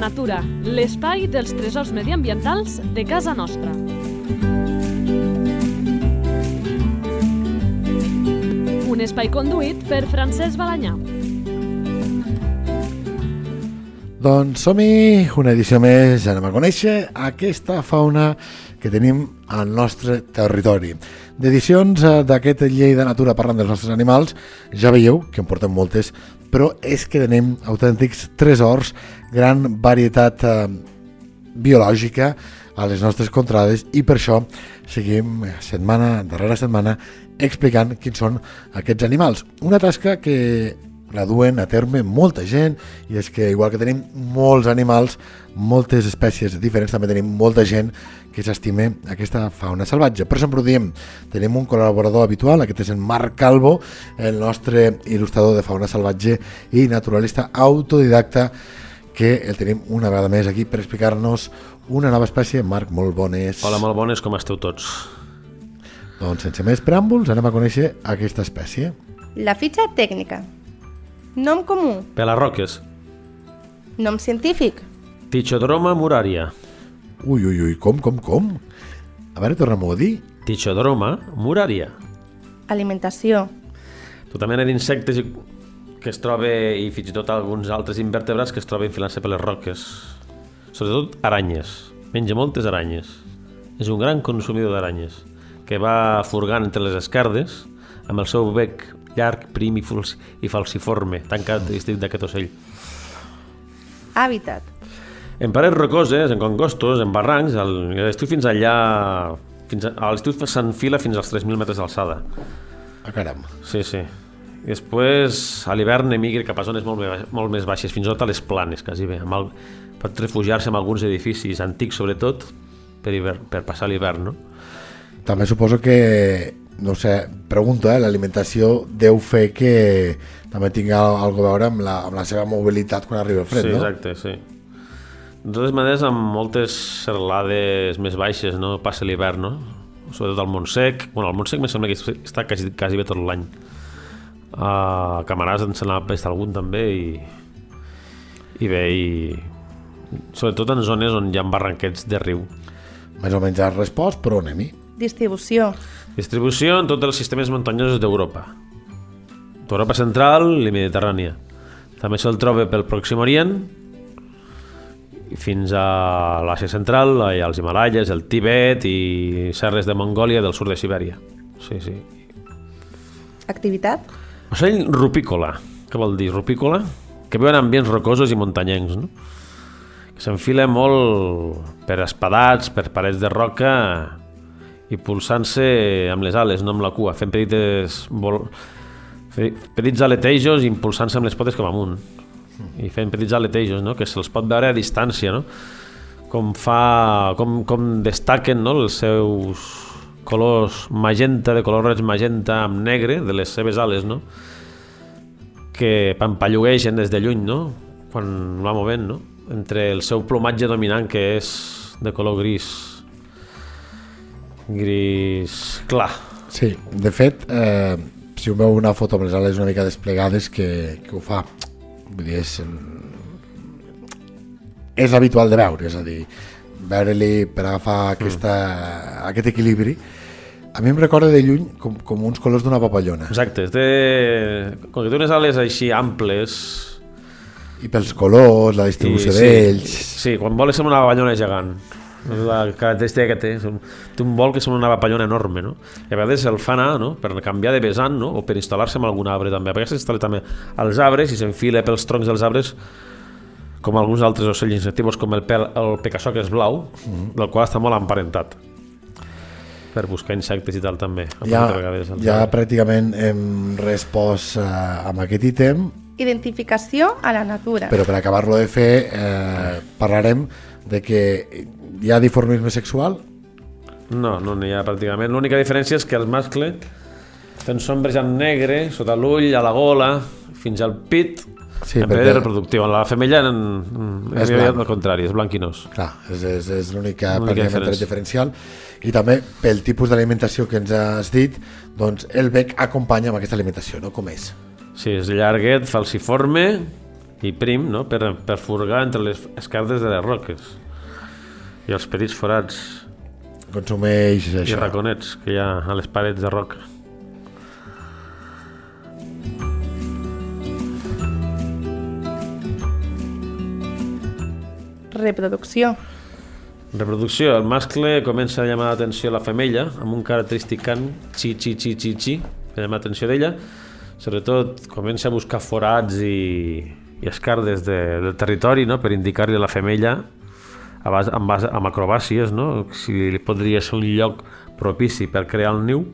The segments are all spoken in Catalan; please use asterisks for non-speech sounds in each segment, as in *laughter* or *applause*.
natura, l'espai dels tresors mediambientals de casa nostra. Un espai conduït per Francesc Balanyà. Doncs som-hi, una edició més, anem a conèixer aquesta fauna que tenim al nostre territori. D'edicions eh, d'aquest llei de natura parlant dels nostres animals, ja veieu que en portem moltes, però és que tenim autèntics tresors, gran varietat eh, biològica a les nostres contrades i per això seguim setmana darrere setmana explicant quins són aquests animals. Una tasca que la duen a terme molta gent i és que igual que tenim molts animals, moltes espècies diferents, també tenim molta gent que s'estime aquesta fauna salvatge. Per sempre ho diem, tenim un col·laborador habitual, aquest és en Marc Calvo, el nostre il·lustrador de fauna salvatge i naturalista autodidacta que el tenim una vegada més aquí per explicar-nos una nova espècie. Marc, molt bones. Hola, molt bones, com esteu tots? Doncs sense més preàmbuls anem a conèixer aquesta espècie. La fitxa tècnica. Nom comú. Pelarroques. Nom científic. Tichodroma muraria. Ui, ui, ui, com, com, com? A veure, tornem-ho a dir. Tichodroma muraria. Alimentació. Tota mena d'insectes i- que es troba i fins i tot alguns altres invertebrats que es troben filant-se per les roques. Sobretot aranyes. Menja moltes aranyes. És un gran consumidor d'aranyes que va furgant entre les escardes amb el seu bec llarg, prim i, fals i falciforme, tan característic d'aquest ocell. Hàbitat. En parets rocoses, en congostos, en barrancs, el- a l'estiu fins allà... Fins a, a l'estiu s'enfila fins als 3.000 metres d'alçada. Ah, caram. Sí, sí. I després, a l'hivern emigra cap a zones molt, molt més baixes, fins i tot a les planes, quasi bé. Amb el, pot refugiar-se en alguns edificis antics, sobretot, per, hivern, per passar l'hivern, no? També suposo que, no sé, pregunto, eh, l'alimentació deu fer que també tingui al- algo a veure amb la, amb la seva mobilitat quan arriba el fred, sí, no? exacte, sí. De totes maneres, amb moltes serralades més baixes, no? Passa l'hivern, no? Sobretot al Montsec. Bueno, al Montsec me sembla que està quasi, quasi bé tot l'any. A Camaràs en se n'ha pest algun també i, i bé, i sobretot en zones on hi ha barranquets de riu. Més o menys has respost, però anem-hi. Distribució. Distribució en tots els sistemes muntanyosos d'Europa. D'Europa central i mediterrània. També se'l troba pel Pròxim Orient fins a l'Àsia central, i als Himalayas, el Tibet i serres de Mongòlia del sud de Sibèria. Sí, sí. Activitat. Ocell rupícola. Què vol dir rupícola? Que viu en ambients rocosos i muntanyencs, no? Que s'enfila molt per espadats, per parets de roca i pulsant-se amb les ales, no amb la cua, fent petites vol... petits aletejos i impulsant-se amb les potes cap amunt. I fent petits aletejos, no? Que se'ls pot veure a distància, no? Com fa... com, com destaquen no? els seus colors magenta, de color roig magenta amb negre de les seves ales, no? que pampalluguegen des de lluny, no? Quan va movent, no? Entre el seu plomatge dominant, que és de color gris. Gris clar. Sí, de fet, eh, si ho veu una foto amb les ales una mica desplegades que, que ho fa, vull dir, és, és habitual de veure, és a dir, veure-li per agafar aquesta, aquest equilibri, a mi em recorda de lluny com, com uns colors d'una papallona. Exacte, té... com que té unes ales així amples... I pels colors, la distribució d'ells... Sí, quan vol sembla una papallona gegant. És la característica que té. És un- Té un vol que sembla una papallona enorme, no? I a vegades el fa anar, no? Per canviar de vessant, no? O per instal·lar-se en algun arbre, també. A vegades s'instal·la també als arbres i s'enfila pels troncs dels arbres com alguns altres ocells insectius, com el, pel, el pecassó, que és blau, del qual està molt emparentat per buscar insectes i tal també. Ja, vegades ja pràcticament hem respost eh, amb aquest ítem, Identificació a la natura. però per acabar-lo de fer eh, parlarem de que hi ha dimorfisme sexual No, no n'hi ha pràcticament. L'única diferència és que el mascle té un sombres en negre, sota l'ull, a la gola, fins al pit, Sí, en perquè- reproductiu. En la femella en, en, És blanc. al contrari, és blanquinós. Clar, és, és, és l'única diferència. diferencial i també pel tipus d'alimentació que ens has dit doncs el bec acompanya amb aquesta alimentació, no? Com és? Sí, és llarguet, falciforme i prim no? per, per furgar entre les escardes de les roques i els petits forats Consumeix i això. raconets que hi ha a les parets de roca. Reproducció. Reproducció. El mascle comença a llamar l'atenció a la femella amb un característic cant xi, xi, xi, xi, xi, que llama l'atenció d'ella. Sobretot comença a buscar forats i, i escardes de, del territori no? per indicar-li a la femella a base, amb, base, amb acrobàcies no? si li podria ser un lloc propici per crear el niu.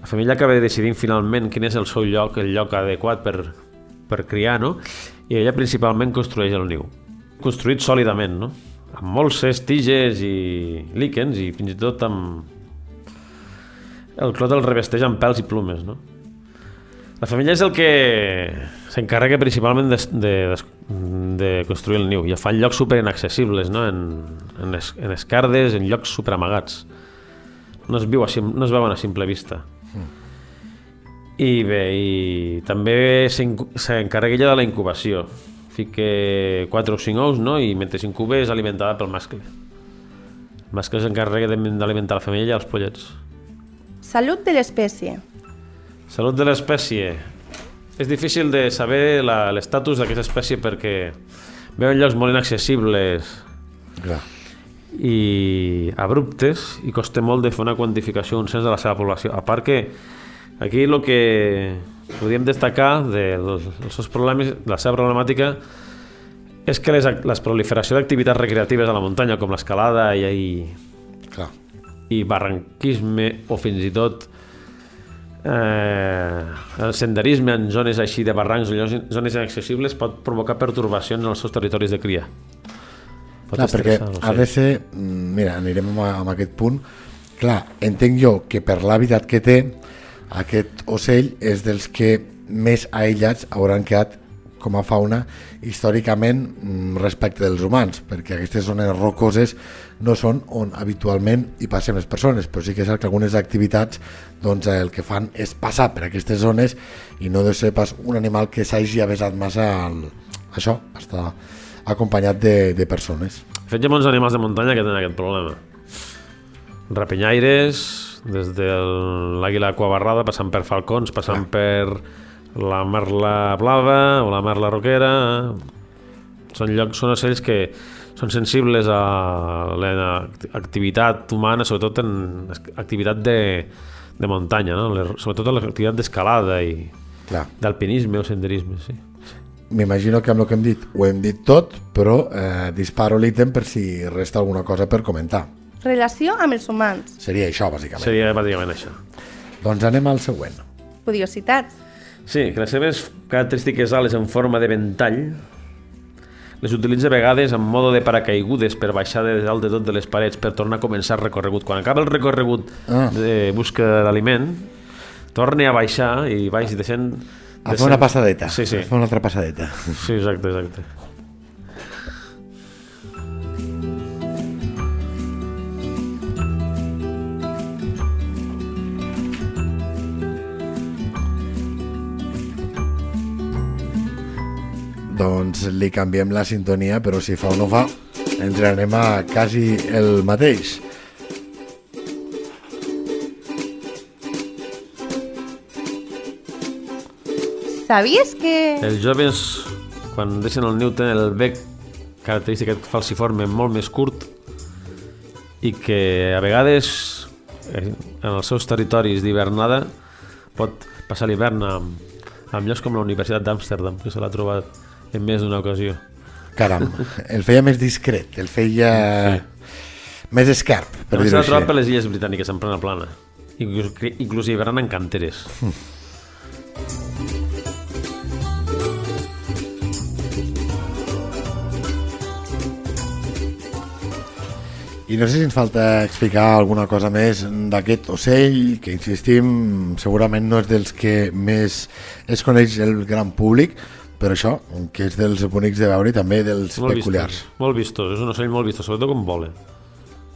La femella acaba decidint finalment quin és el seu lloc, el lloc adequat per, per criar, no? i ella principalment construeix el niu. Construït sòlidament, no? amb molses, tiges i líquens i fins i tot amb... El clot el revesteix amb pèls i plumes, no? La femella és el que s'encarrega principalment de, de, de construir el niu i fa en llocs super inaccessibles, no? en, en, es, en escardes, en llocs super amagats. No es, viu a, no es veuen a simple vista. I bé, i també s'encarrega ella de la incubació. Fica 4 o 5 ous, no? I mentre s'incuba és alimentada pel mascle. El mascle s'encarrega de- d'alimentar la femella i els pollets. Salut de l'espècie. Salut de l'espècie. És difícil de saber l'estatus d'aquesta espècie perquè veu en llocs molt inaccessibles Clar. i abruptes i costa molt de fer una quantificació, un cens de la seva població. A part que aquí el que podríem destacar dels de seus problemes, de la seva problemàtica és que les, la proliferació d'activitats recreatives a la muntanya com l'escalada i, i, Clar. i barranquisme o fins i tot eh, el senderisme en zones així de barrancs o zones inaccessibles pot provocar pertorbacions en els seus territoris de cria. Pot Clar, perquè ha de ser... mm, Mira, anirem amb, amb aquest punt. Clar, entenc jo que per l'hàbitat que té, aquest ocell és dels que més aïllats hauran quedat com a fauna històricament mm, respecte dels humans, perquè aquestes zones rocoses no són on habitualment hi passen les persones, però sí que és cert que algunes activitats doncs, el que fan és passar per aquestes zones i no deu ser pas un animal que s'hagi avesat massa al, això, està acompanyat de, de persones. De fet, hi ha molts animals de muntanya que tenen aquest problema. Rapinyaires, des de l'àguila aquabarrada, passant per falcons, passant per la merla blava o la merla roquera. Són llocs, són ocells que són sensibles a l'activitat humana, sobretot en activitat de, de muntanya, no? Sobretot en l'activitat d'escalada i d'alpinisme o senderisme, sí. M'imagino que amb el que hem dit ho hem dit tot, però eh, disparo l'ítem per si resta alguna cosa per comentar. Relació amb els humans. Seria això, bàsicament. Seria bàsicament això. Doncs anem al següent. Curiositats. Sí, que les seves característiques ales en forma de ventall les utilitza a vegades en modo de paracaigudes per baixar de dalt de tot de les parets per tornar a començar el recorregut. Quan acaba el recorregut Ah. de busca d'aliment, torna a baixar i baix descent... A fer una passadeta. Sí, sí. A fer una altra passadeta. Sí, exacte, exacte. Doncs li canviem la sintonia, però si fa o no fa, ens anem a quasi el mateix. Sabies que... Els joves, quan deixen el niu, tenen el bec característic aquest falciforme molt més curt i que a vegades eh, en els seus territoris d'hivernada pot passar l'hivern amb, amb llocs com la Universitat d'Amsterdam, que se l'ha trobat en més d'una ocasió. Caram, el feia més discret, el feia més esquerp, per dir-ho així. per les illes britàniques en plena plana. Inclús, inclús hivernen en canteres. I no sé si ens falta explicar alguna cosa més d'aquest ocell, que insistim, segurament no és dels que més es coneix el gran públic, però això, que és dels bonics de veure i també dels Molt peculiars. vistós, molt vistós, és un ocell molt vistós, sobretot quan vola.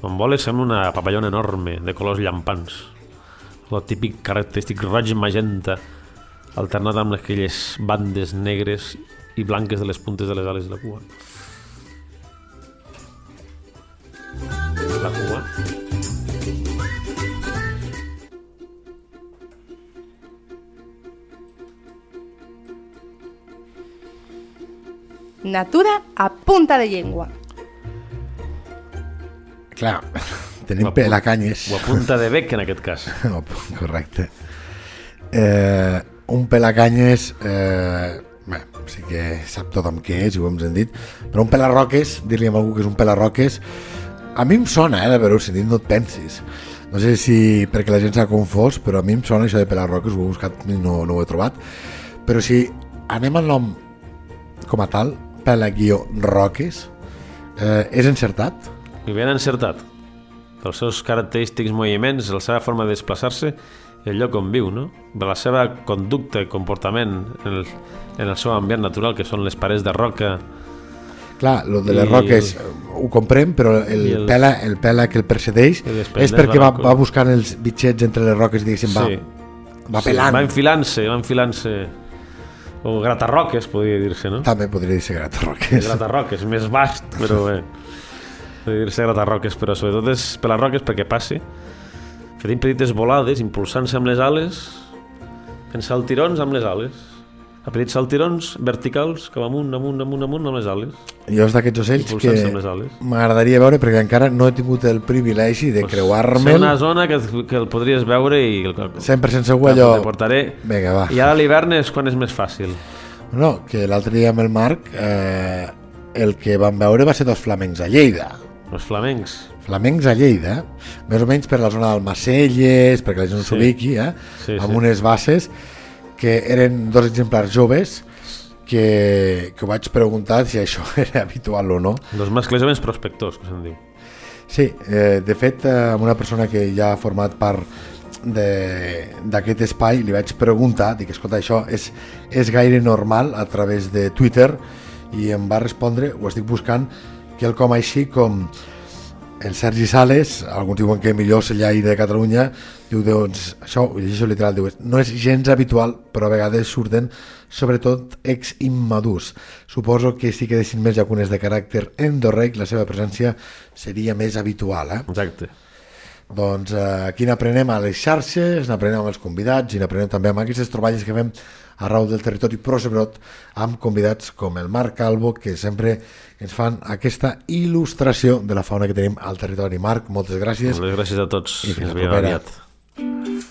Quan vola sembla una papallona enorme, de colors llampants. El típic característic roig magenta, alternat amb aquelles bandes negres i blanques de les puntes de les ales i la cua. La cua. Natura a punta de llengua. Clar, *laughs* tenim Ho apu- pelacanyes. O a punta de bec, en aquest cas. *laughs* No, correcte. Eh, un pelacanyes, eh, bé, sí que sap tothom què és, i ho hem sentit, però un pelarroques, dir-li a algú que és un pelarroques, a mi em sona, eh, de veure-ho sentit, no et pensis. No sé si perquè la gent s'ha confós, però a mi em sona això de pelarroques, ho he buscat i no, no ho he trobat. Però si anem al nom com a tal, pela-guió roques, eh, és encertat? I ben encertat. Pels seus característics moviments, la seva forma de desplaçar-se i el lloc on viu, no? De la seva conducta i comportament en el, en el seu ambient natural, que són les parets de roca, Clar, lo de les roques eh, ho comprem, però el, el- pela, el pela que el precedeix després és perquè va, va buscant els bitxets entre les roques diguéssim, va, Sí. va Sí, pelant. va enfilant-se, va enfilant-se... O gratarroques, podria dir-se, no? També podria dir-se gratarroques. Gratarroques, més vast, però bé. Podria dir-se gratarroques, però sobretot és pelarroques perquè passi. Fent petites volades, impulsant-se amb les ales, fent saltirons amb les ales. A petits saltirons verticals, cap amunt, amunt, amunt, amunt, amb les ales. Jo és d'aquests ocells que m'agradaria veure perquè encara no he tingut el privilegi de Ser creuar-me'l una zona que, que el podries veure i... El, 100% segur allò... Te portaré. Vinga, va. I ara l'hivern és quan és més fàcil. No, que l'altre dia amb el Marc eh, el que vam veure va ser dos flamencs a Lleida. Els flamencs. Flamencs a Lleida, més o menys per la zona d'Almacelles, perquè la gent no Sí. s'ubiqui, eh? Sí, amb sí. unes bases que eren dos exemplars joves que, que ho vaig preguntar si això *laughs* era habitual o no. Dos mascles joves prospectors, que se'n diu. Sí, eh, de fet, eh, amb una persona que ja ha format part de- d'aquest espai li vaig preguntar, dic, escolta, això és, és gaire normal a través de Twitter i em va respondre, ho estic buscant, que el com així com el Sergi Sales, alguns diuen que millor cellaire de Catalunya, diu, doncs, això, llegeixo literal, diu, no és gens habitual, però a vegades surten sobretot ex-immadurs. Suposo que si quedessin més llacunes de caràcter endorreic, la seva presència seria més habitual, eh? Exacte. Doncs eh, aquí n'aprenem a les xarxes, n'aprenem amb els convidats i n'aprenem també amb aquestes troballes que fem arreu del territori, però sobretot amb convidats com el Marc Calvo, que sempre ens fan aquesta il·lustració de la fauna que tenim al territori. Marc, moltes gràcies. Moltes gràcies a tots. I fins propera. aviat.